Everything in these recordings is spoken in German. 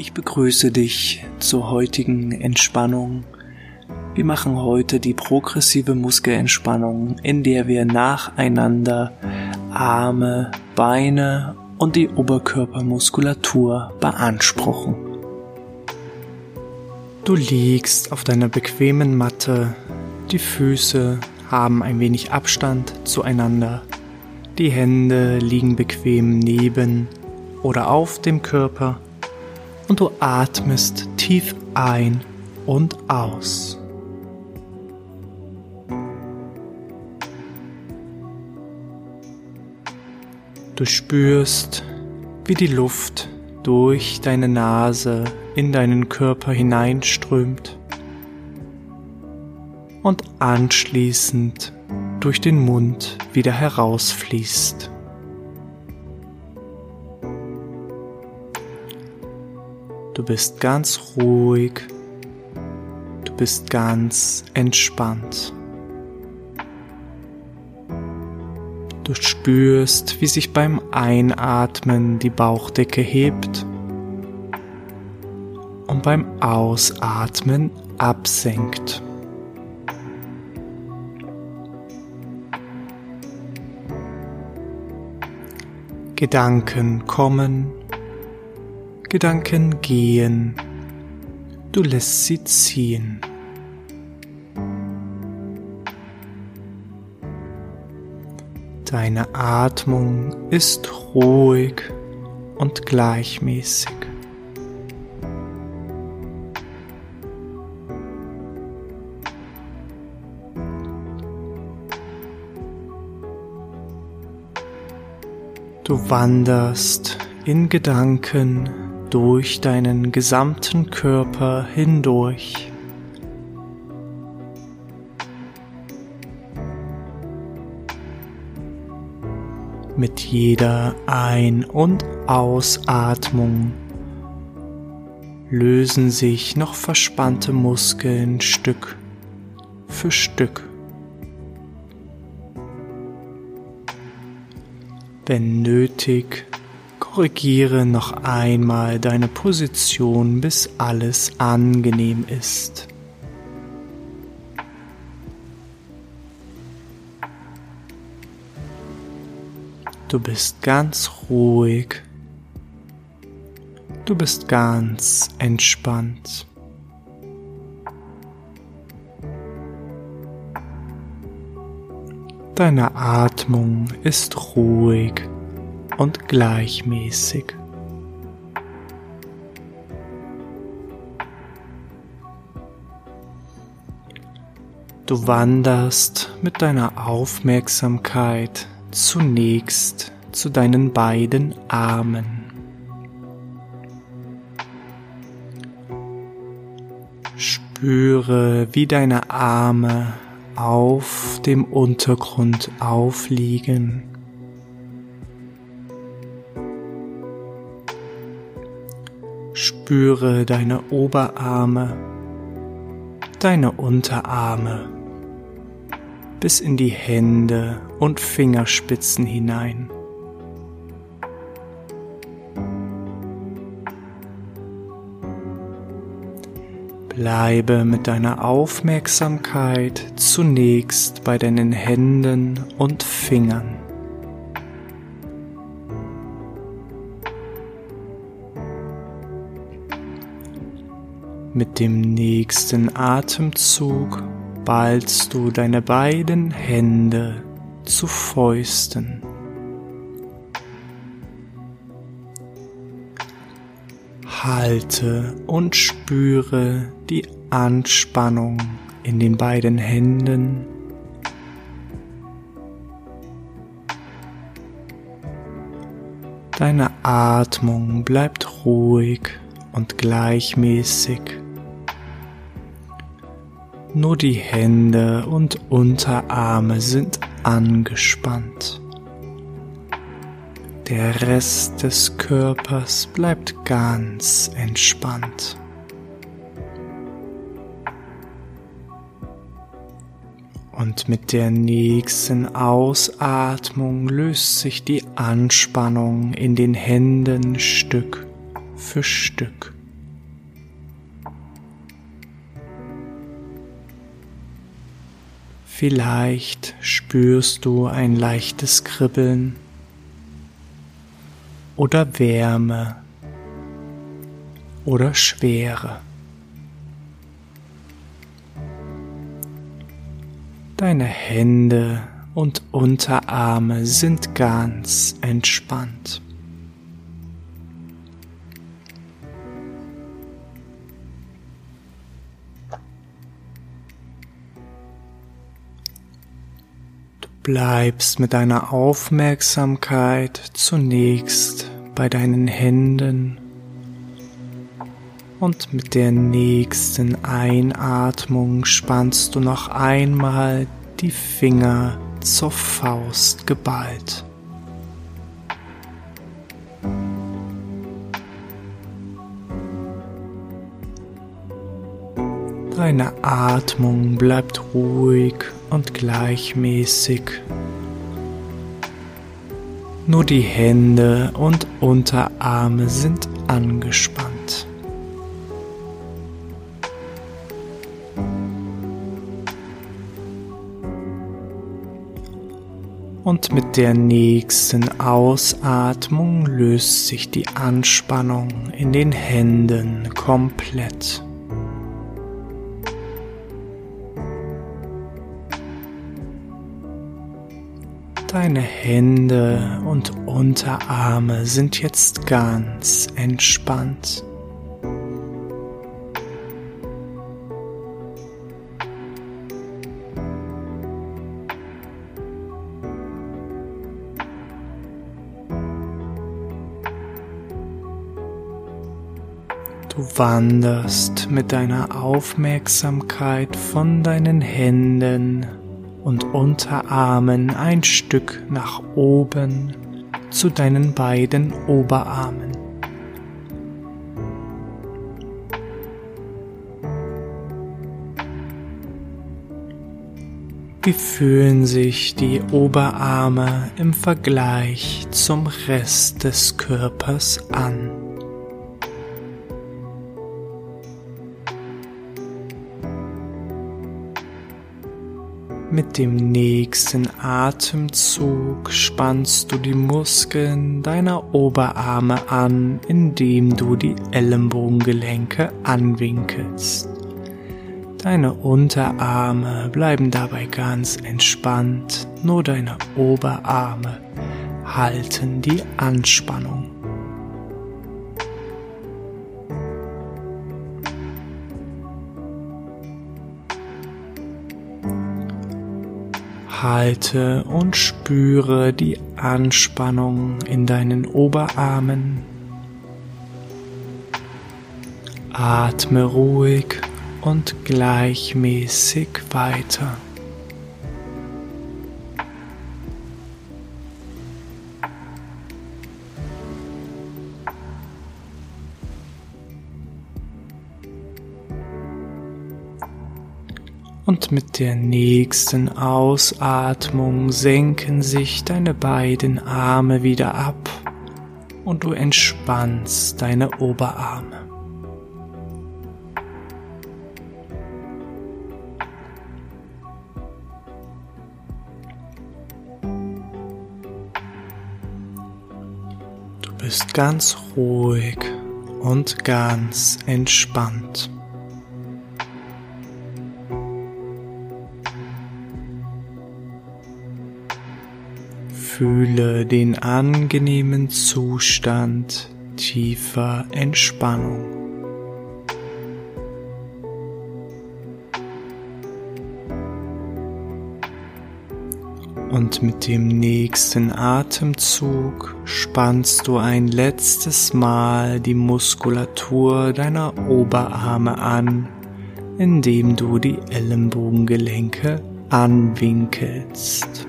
Ich begrüße dich zur heutigen Entspannung. Wir machen heute die progressive Muskelentspannung, in der wir nacheinander Arme, Beine und die Oberkörpermuskulatur beanspruchen. Du liegst auf deiner bequemen Matte, die Füße haben ein wenig Abstand zueinander, die Hände liegen bequem neben oder auf dem Körper und du atmest tief ein und aus. Du spürst, wie die Luft durch deine Nase in deinen Körper hineinströmt und anschließend durch den Mund wieder herausfließt. Du bist ganz ruhig. Du bist ganz entspannt. Du spürst, wie sich beim Einatmen die Bauchdecke hebt und beim Ausatmen absenkt. Gedanken kommen Gedanken gehen, du lässt sie ziehen. Deine Atmung ist ruhig und gleichmäßig. Du wanderst in Gedanken durch deinen gesamten Körper hindurch. Mit jeder Ein- und Ausatmung lösen sich noch verspannte Muskeln Stück für Stück. Wenn nötig, Korrigiere noch einmal deine Position, bis alles angenehm ist. Du bist ganz ruhig. Du bist ganz entspannt. Deine Atmung ist ruhig und gleichmäßig. Du wanderst mit deiner Aufmerksamkeit zunächst zu deinen beiden Armen. Spüre, wie deine Arme auf dem Untergrund aufliegen. Spüre deine Oberarme, deine Unterarme bis in die Hände und Fingerspitzen hinein. Bleibe mit deiner Aufmerksamkeit zunächst bei deinen Händen und Fingern. Mit dem nächsten Atemzug ballst du deine beiden Hände zu Fäusten. Halte und spüre die Anspannung in den beiden Händen. Deine Atmung bleibt ruhig und gleichmäßig. Nur die Hände und Unterarme sind angespannt. Der Rest des Körpers bleibt ganz entspannt. Und mit der nächsten Ausatmung löst sich die Anspannung in den Händen Stück für Stück. Vielleicht spürst du ein leichtes Kribbeln oder Wärme oder Schwere. Deine Hände und Unterarme sind ganz entspannt. Bleibst mit deiner Aufmerksamkeit zunächst bei deinen Händen und mit der nächsten Einatmung spannst du noch einmal die Finger zur Faust geballt. Deine Atmung bleibt ruhig und gleichmäßig. Nur die Hände und Unterarme sind angespannt. Und mit der nächsten Ausatmung löst sich die Anspannung in den Händen komplett. Deine Hände und Unterarme sind jetzt ganz entspannt. Du wanderst mit deiner Aufmerksamkeit von deinen Händen und Unterarmen ein Stück nach oben zu deinen beiden Oberarmen. Wie fühlen sich die Oberarme im Vergleich zum Rest des Körpers an? Mit dem nächsten Atemzug spannst du die Muskeln deiner Oberarme an, indem du die Ellenbogengelenke anwinkelst. Deine Unterarme bleiben dabei ganz entspannt, nur deine Oberarme halten die Anspannung. Halte und spüre die Anspannung in deinen Oberarmen. Atme ruhig und gleichmäßig weiter. Mit der nächsten Ausatmung senken sich deine beiden Arme wieder ab und du entspannst deine Oberarme. Du bist ganz ruhig und ganz entspannt. Fühle den angenehmen Zustand tiefer Entspannung. Und mit dem nächsten Atemzug spannst du ein letztes Mal die Muskulatur deiner Oberarme an, indem du die Ellenbogengelenke anwinkelst.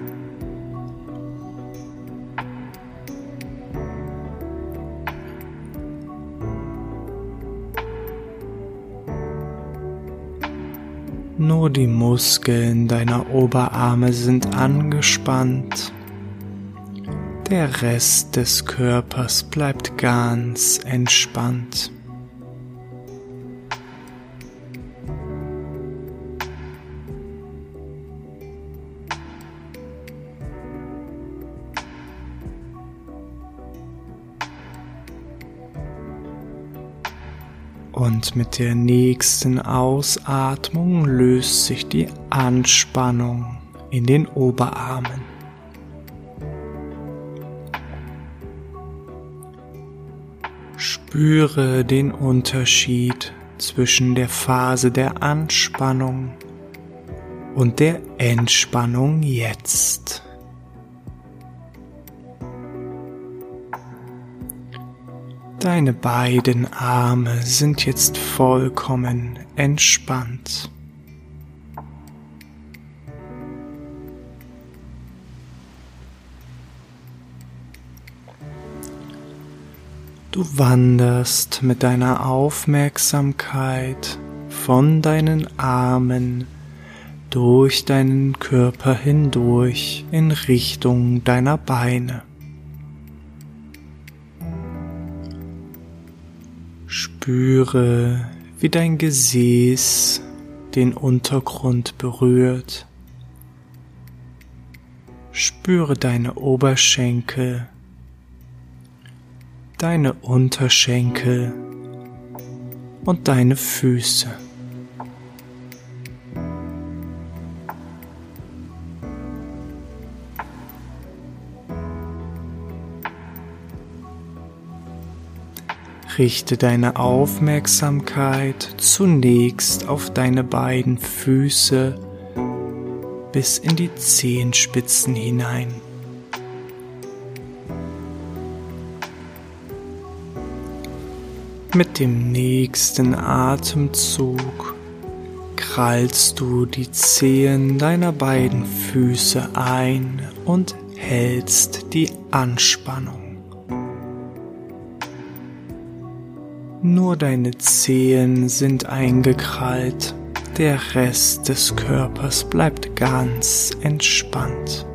Nur die Muskeln deiner Oberarme sind angespannt. Der Rest des Körpers bleibt ganz entspannt. Und mit der nächsten Ausatmung löst sich die Anspannung in den Oberarmen. Spüre den Unterschied zwischen der Phase der Anspannung und der Entspannung jetzt. Deine beiden Arme sind jetzt vollkommen entspannt. Du wanderst mit deiner Aufmerksamkeit von deinen Armen durch deinen Körper hindurch in Richtung deiner Beine. Spüre, wie dein Gesäß den Untergrund berührt. Spüre deine Oberschenkel, deine Unterschenkel und deine Füße. Richte deine Aufmerksamkeit zunächst auf deine beiden Füße bis in die Zehenspitzen hinein. Mit dem nächsten Atemzug krallst du die Zehen deiner beiden Füße ein und hältst die Anspannung. Nur deine Zehen sind eingekrallt, der Rest des Körpers bleibt ganz entspannt.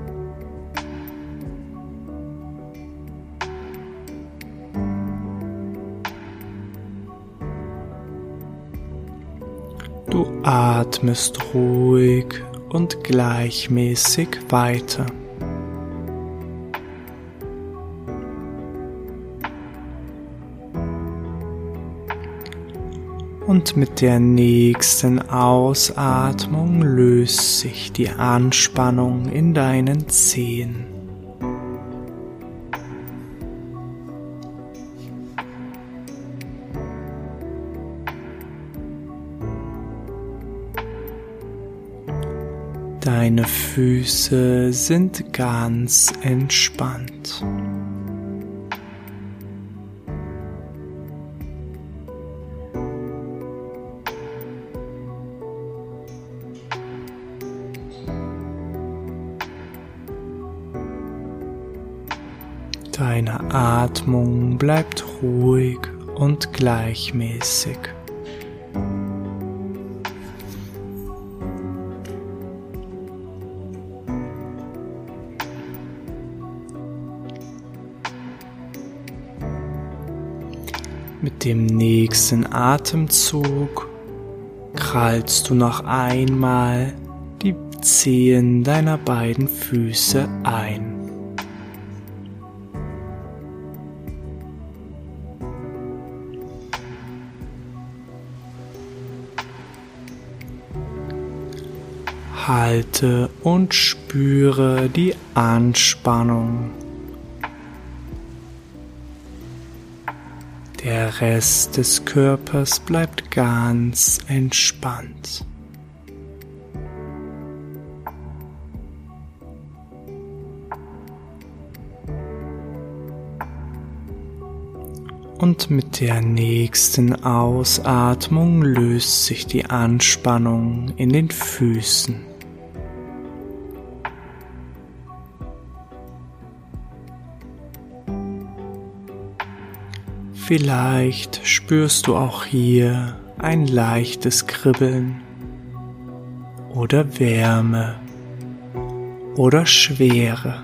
Du atmest ruhig und gleichmäßig weiter. Und mit der nächsten Ausatmung löst sich die Anspannung in deinen Zehen. Deine Füße sind ganz entspannt. Atmung bleibt ruhig und gleichmäßig. Mit dem nächsten Atemzug krallst du noch einmal die Zehen deiner beiden Füße ein. Halte und spüre die Anspannung. Der Rest des Körpers bleibt ganz entspannt. Und mit der nächsten Ausatmung löst sich die Anspannung in den Füßen. Vielleicht spürst du auch hier ein leichtes Kribbeln oder Wärme oder Schwere.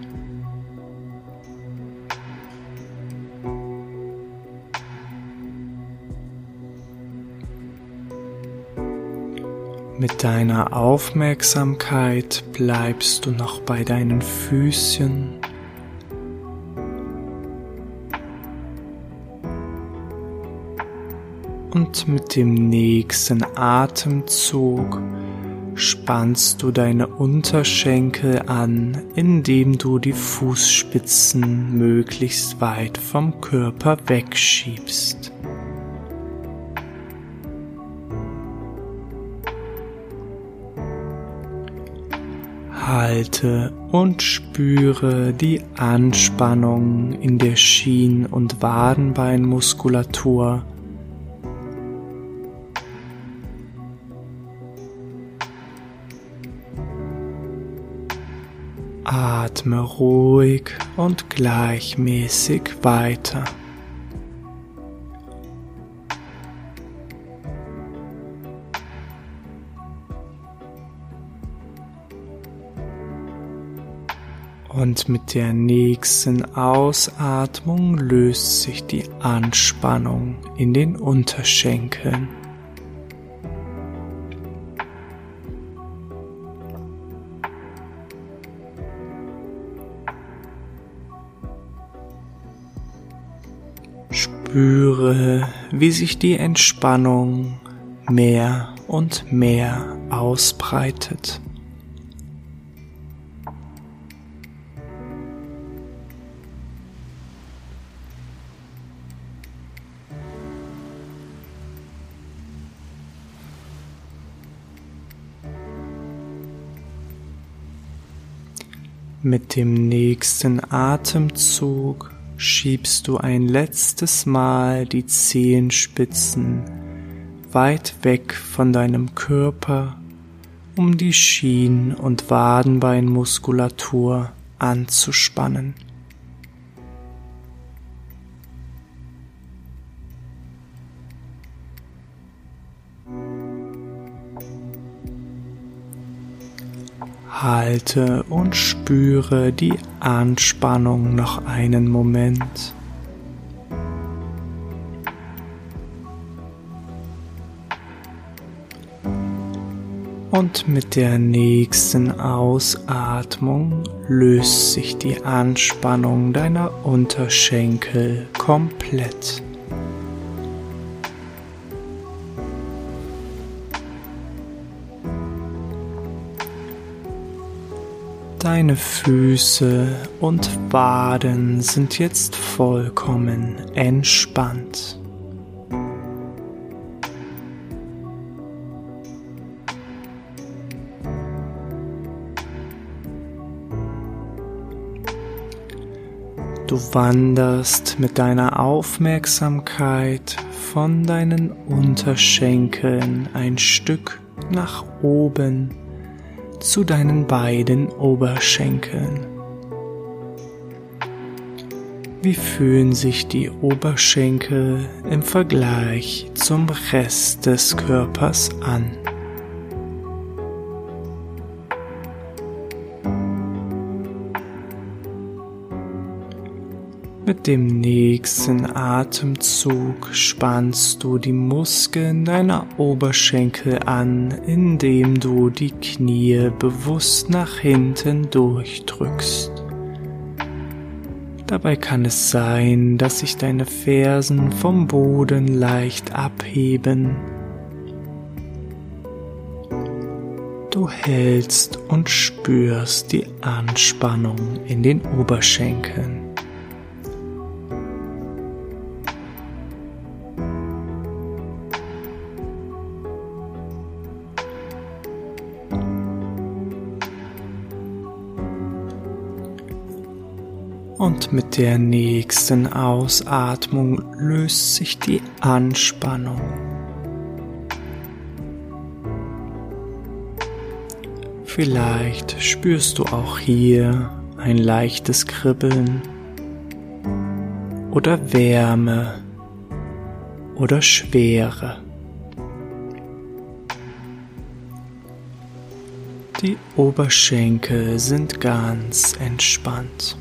Mit deiner Aufmerksamkeit bleibst du noch bei deinen Füßchen Und mit dem nächsten Atemzug spannst du deine Unterschenkel an, indem du die Fußspitzen möglichst weit vom Körper wegschiebst. Halte und spüre die Anspannung in der Schien- und Wadenbeinmuskulatur Atme ruhig und gleichmäßig weiter. Und mit der nächsten Ausatmung löst sich die Anspannung in den Unterschenkeln. Spüre, wie sich die Entspannung mehr und mehr ausbreitet. Mit dem nächsten Atemzug schiebst du ein letztes Mal die Zehenspitzen weit weg von deinem Körper, um die Schien- und Wadenbeinmuskulatur anzuspannen. Halte und spüre die Anspannung noch einen Moment. Und mit der nächsten Ausatmung löst sich die Anspannung deiner Unterschenkel komplett. Deine Füße und Waden sind jetzt vollkommen entspannt. Du wanderst mit deiner Aufmerksamkeit von deinen Unterschenkeln ein Stück nach oben zu deinen beiden Oberschenkeln. Wie fühlen sich die Oberschenkel im Vergleich zum Rest des Körpers an? Mit dem nächsten Atemzug spannst du die Muskeln deiner Oberschenkel an, indem du die Knie bewusst nach hinten durchdrückst. Dabei kann es sein, dass sich deine Fersen vom Boden leicht abheben. Du hältst und spürst die Anspannung in den Oberschenkeln. Und mit der nächsten Ausatmung löst sich die Anspannung. Vielleicht spürst du auch hier ein leichtes Kribbeln oder Wärme oder Schwere. Die Oberschenkel sind ganz entspannt.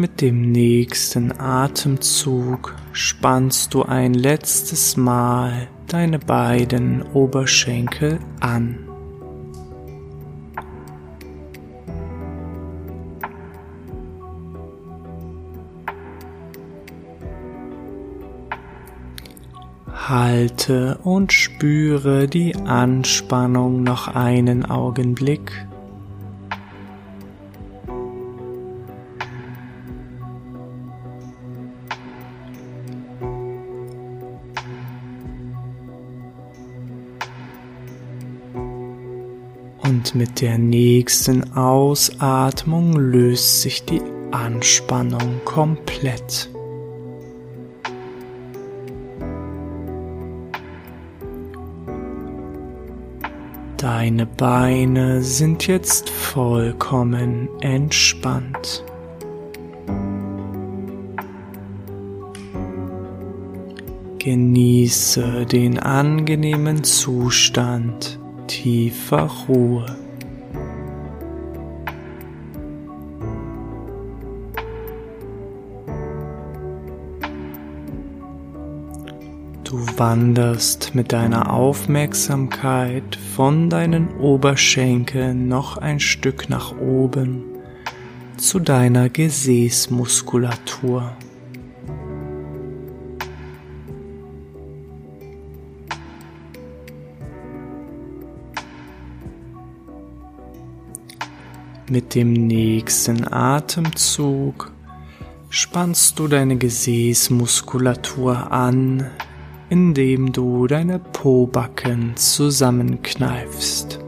Mit dem nächsten Atemzug spannst du ein letztes Mal deine beiden Oberschenkel an. Halte und spüre die Anspannung noch einen Augenblick. Mit der nächsten Ausatmung löst sich die Anspannung komplett. Deine Beine sind jetzt vollkommen entspannt. Genieße den angenehmen Zustand tiefer Ruhe. Wanderst mit deiner Aufmerksamkeit von deinen Oberschenkeln noch ein Stück nach oben zu deiner Gesäßmuskulatur. Mit dem nächsten Atemzug spannst du deine Gesäßmuskulatur an, indem du deine Pobacken zusammenkneifst.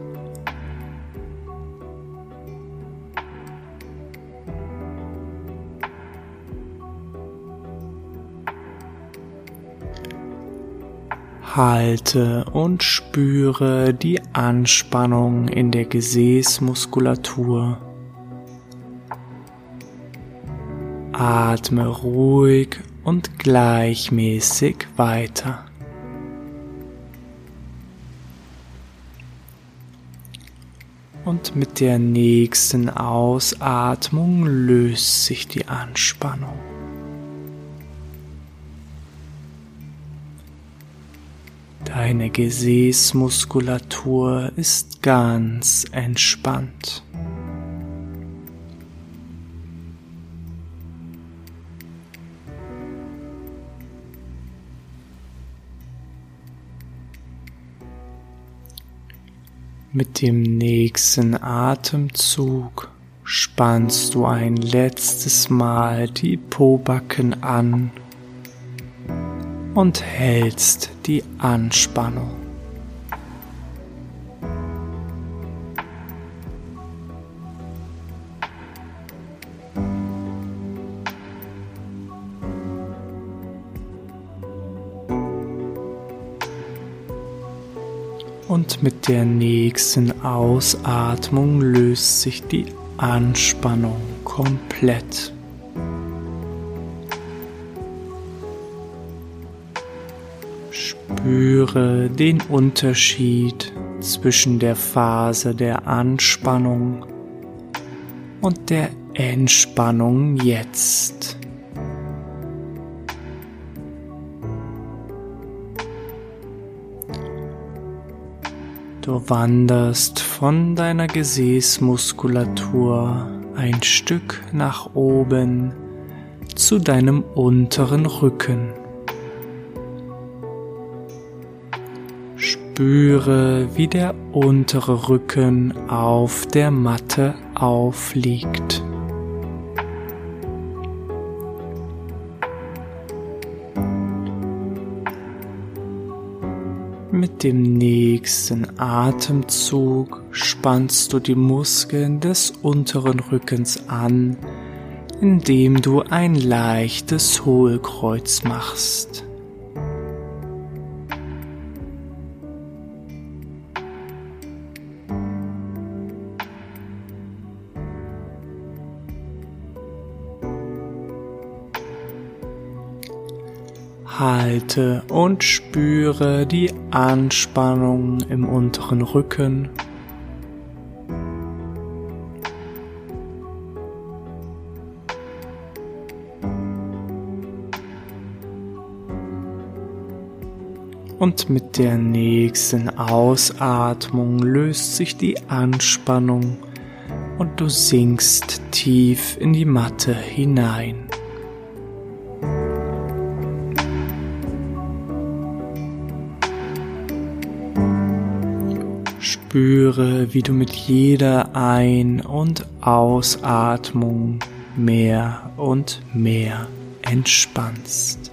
Halte und spüre die Anspannung in der Gesäßmuskulatur. Atme ruhig und gleichmäßig weiter. Und mit der nächsten Ausatmung löst sich die Anspannung. Deine Gesäßmuskulatur ist ganz entspannt. Mit dem nächsten Atemzug spannst du ein letztes Mal die Pobacken an und hältst die Anspannung. Mit der nächsten Ausatmung löst sich die Anspannung komplett. Spüre den Unterschied zwischen der Phase der Anspannung und der Entspannung jetzt. Du wanderst von deiner Gesäßmuskulatur ein Stück nach oben zu deinem unteren Rücken. Spüre, wie der untere Rücken auf der Matte aufliegt. Mit dem nächsten Atemzug spannst du die Muskeln des unteren Rückens an, indem du ein leichtes Hohlkreuz machst. Halte und spüre die Anspannung im unteren Rücken. Und mit der nächsten Ausatmung löst sich die Anspannung und du sinkst tief in die Matte hinein. Spüre, wie du mit jeder Ein- und Ausatmung mehr und mehr entspannst.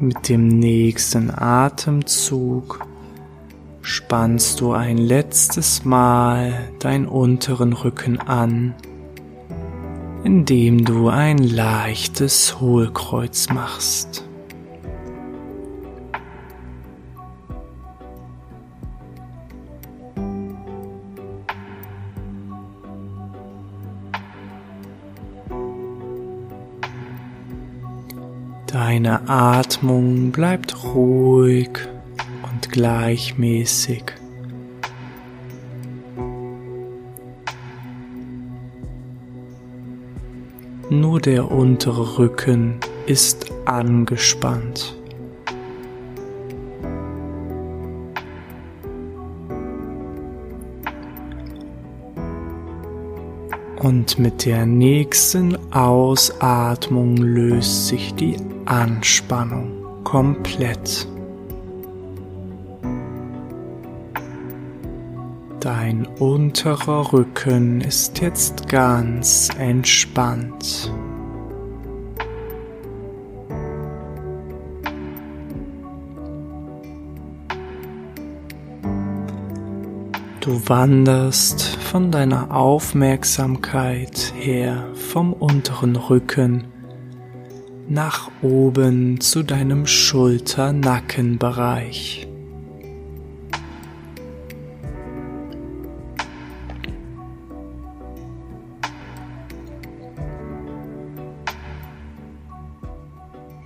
Mit dem nächsten Atemzug spannst du ein letztes Mal deinen unteren Rücken an, indem du ein leichtes Hohlkreuz machst. Deine Atmung bleibt ruhig gleichmäßig. Nur der untere Rücken ist angespannt. Und mit der nächsten Ausatmung löst sich die Anspannung komplett. Dein unterer Rücken ist jetzt ganz entspannt. Du wanderst von deiner Aufmerksamkeit her vom unteren Rücken nach oben zu deinem Schulter-Nackenbereich.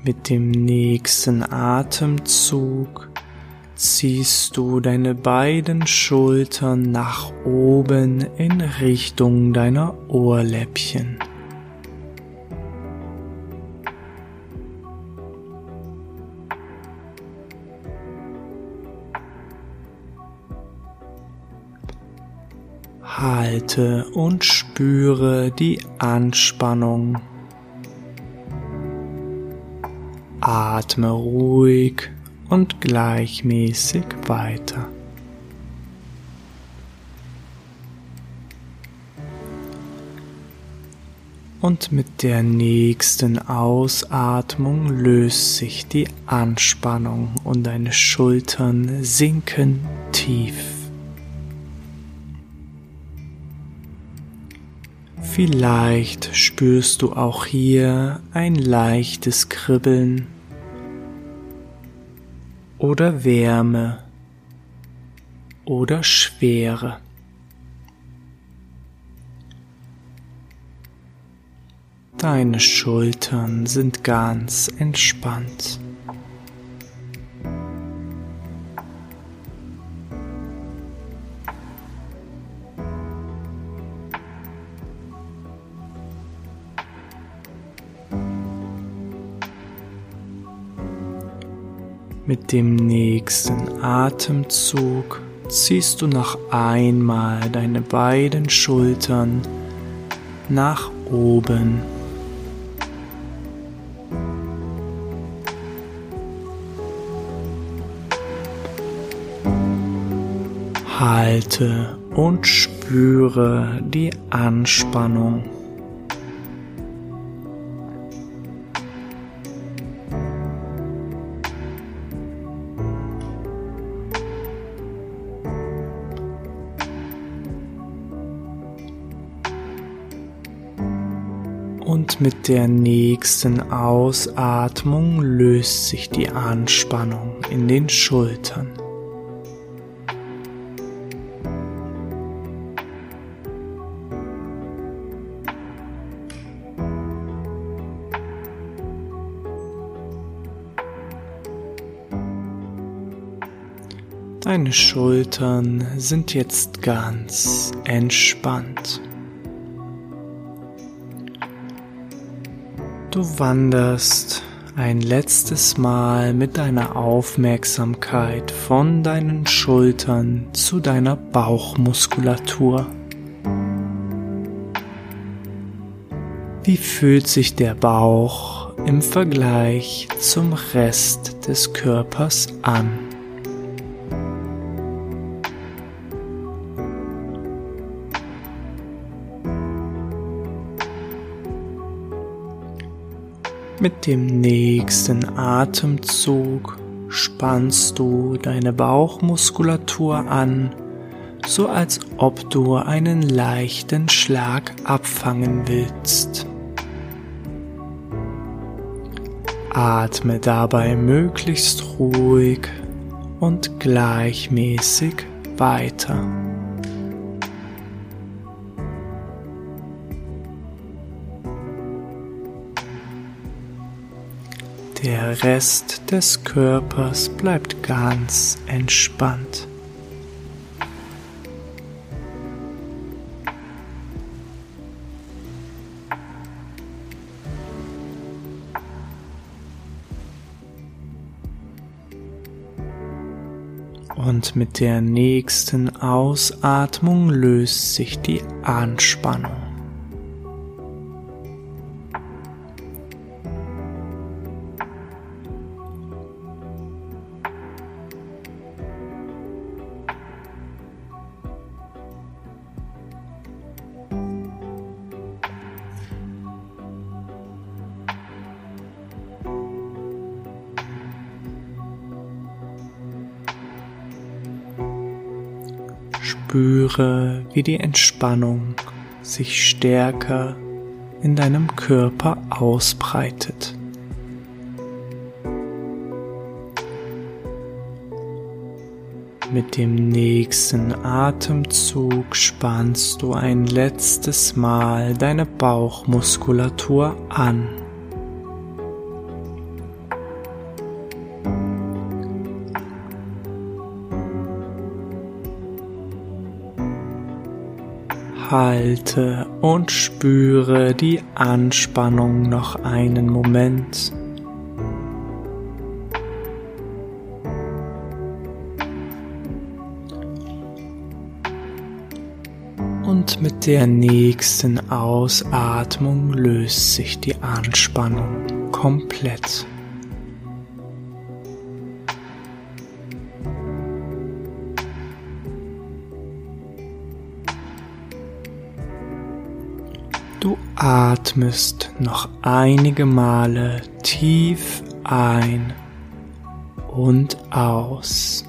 Mit dem nächsten Atemzug ziehst du deine beiden Schultern nach oben in Richtung deiner Ohrläppchen. Halte und spüre die Anspannung. Atme ruhig und gleichmäßig weiter. Und mit der nächsten Ausatmung löst sich die Anspannung und deine Schultern sinken tief. Vielleicht spürst du auch hier ein leichtes Kribbeln oder Wärme oder Schwere. Deine Schultern sind ganz entspannt. Mit dem nächsten Atemzug ziehst du noch einmal deine beiden Schultern nach oben. Halte und spüre die Anspannung. Mit der nächsten Ausatmung löst sich die Anspannung in den Schultern. Deine Schultern sind jetzt ganz entspannt. Du wanderst ein letztes Mal mit deiner Aufmerksamkeit von deinen Schultern zu deiner Bauchmuskulatur. Wie fühlt sich der Bauch im Vergleich zum Rest des Körpers an? Mit dem nächsten Atemzug spannst du deine Bauchmuskulatur an, so als ob du einen leichten Schlag abfangen willst. Atme dabei möglichst ruhig und gleichmäßig weiter. Der Rest des Körpers bleibt ganz entspannt. und mit der nächsten Ausatmung löst sich die Anspannung. Spüre, wie die Entspannung sich stärker in deinem Körper ausbreitet. Mit dem nächsten Atemzug spannst du ein letztes Mal deine Bauchmuskulatur an. Halte und spüre die Anspannung noch einen Moment. Und mit der nächsten Ausatmung löst sich die Anspannung komplett. Atmest noch einige Male tief ein und aus.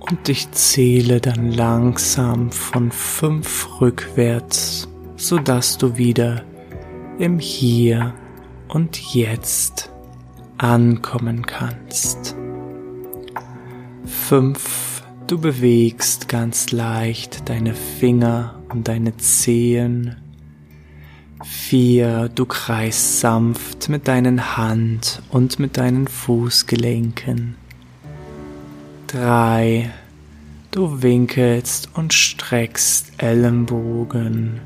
Und ich zähle dann langsam von fünf rückwärts, sodass du wieder im Hier und Jetzt ankommen kannst. Fünf, du bewegst ganz leicht deine Finger und deine Zehen. Vier, du kreist sanft mit deinen Hand und mit deinen Fußgelenken. Drei, du winkelst und streckst Ellenbogen.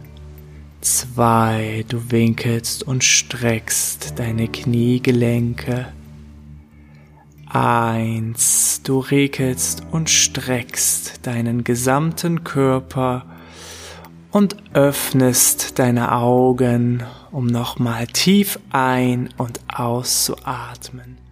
Zwei, du winkelst und streckst deine Kniegelenke. Eins, du regelst und streckst deinen gesamten Körper und öffnest deine Augen, um nochmal tief ein- und auszuatmen.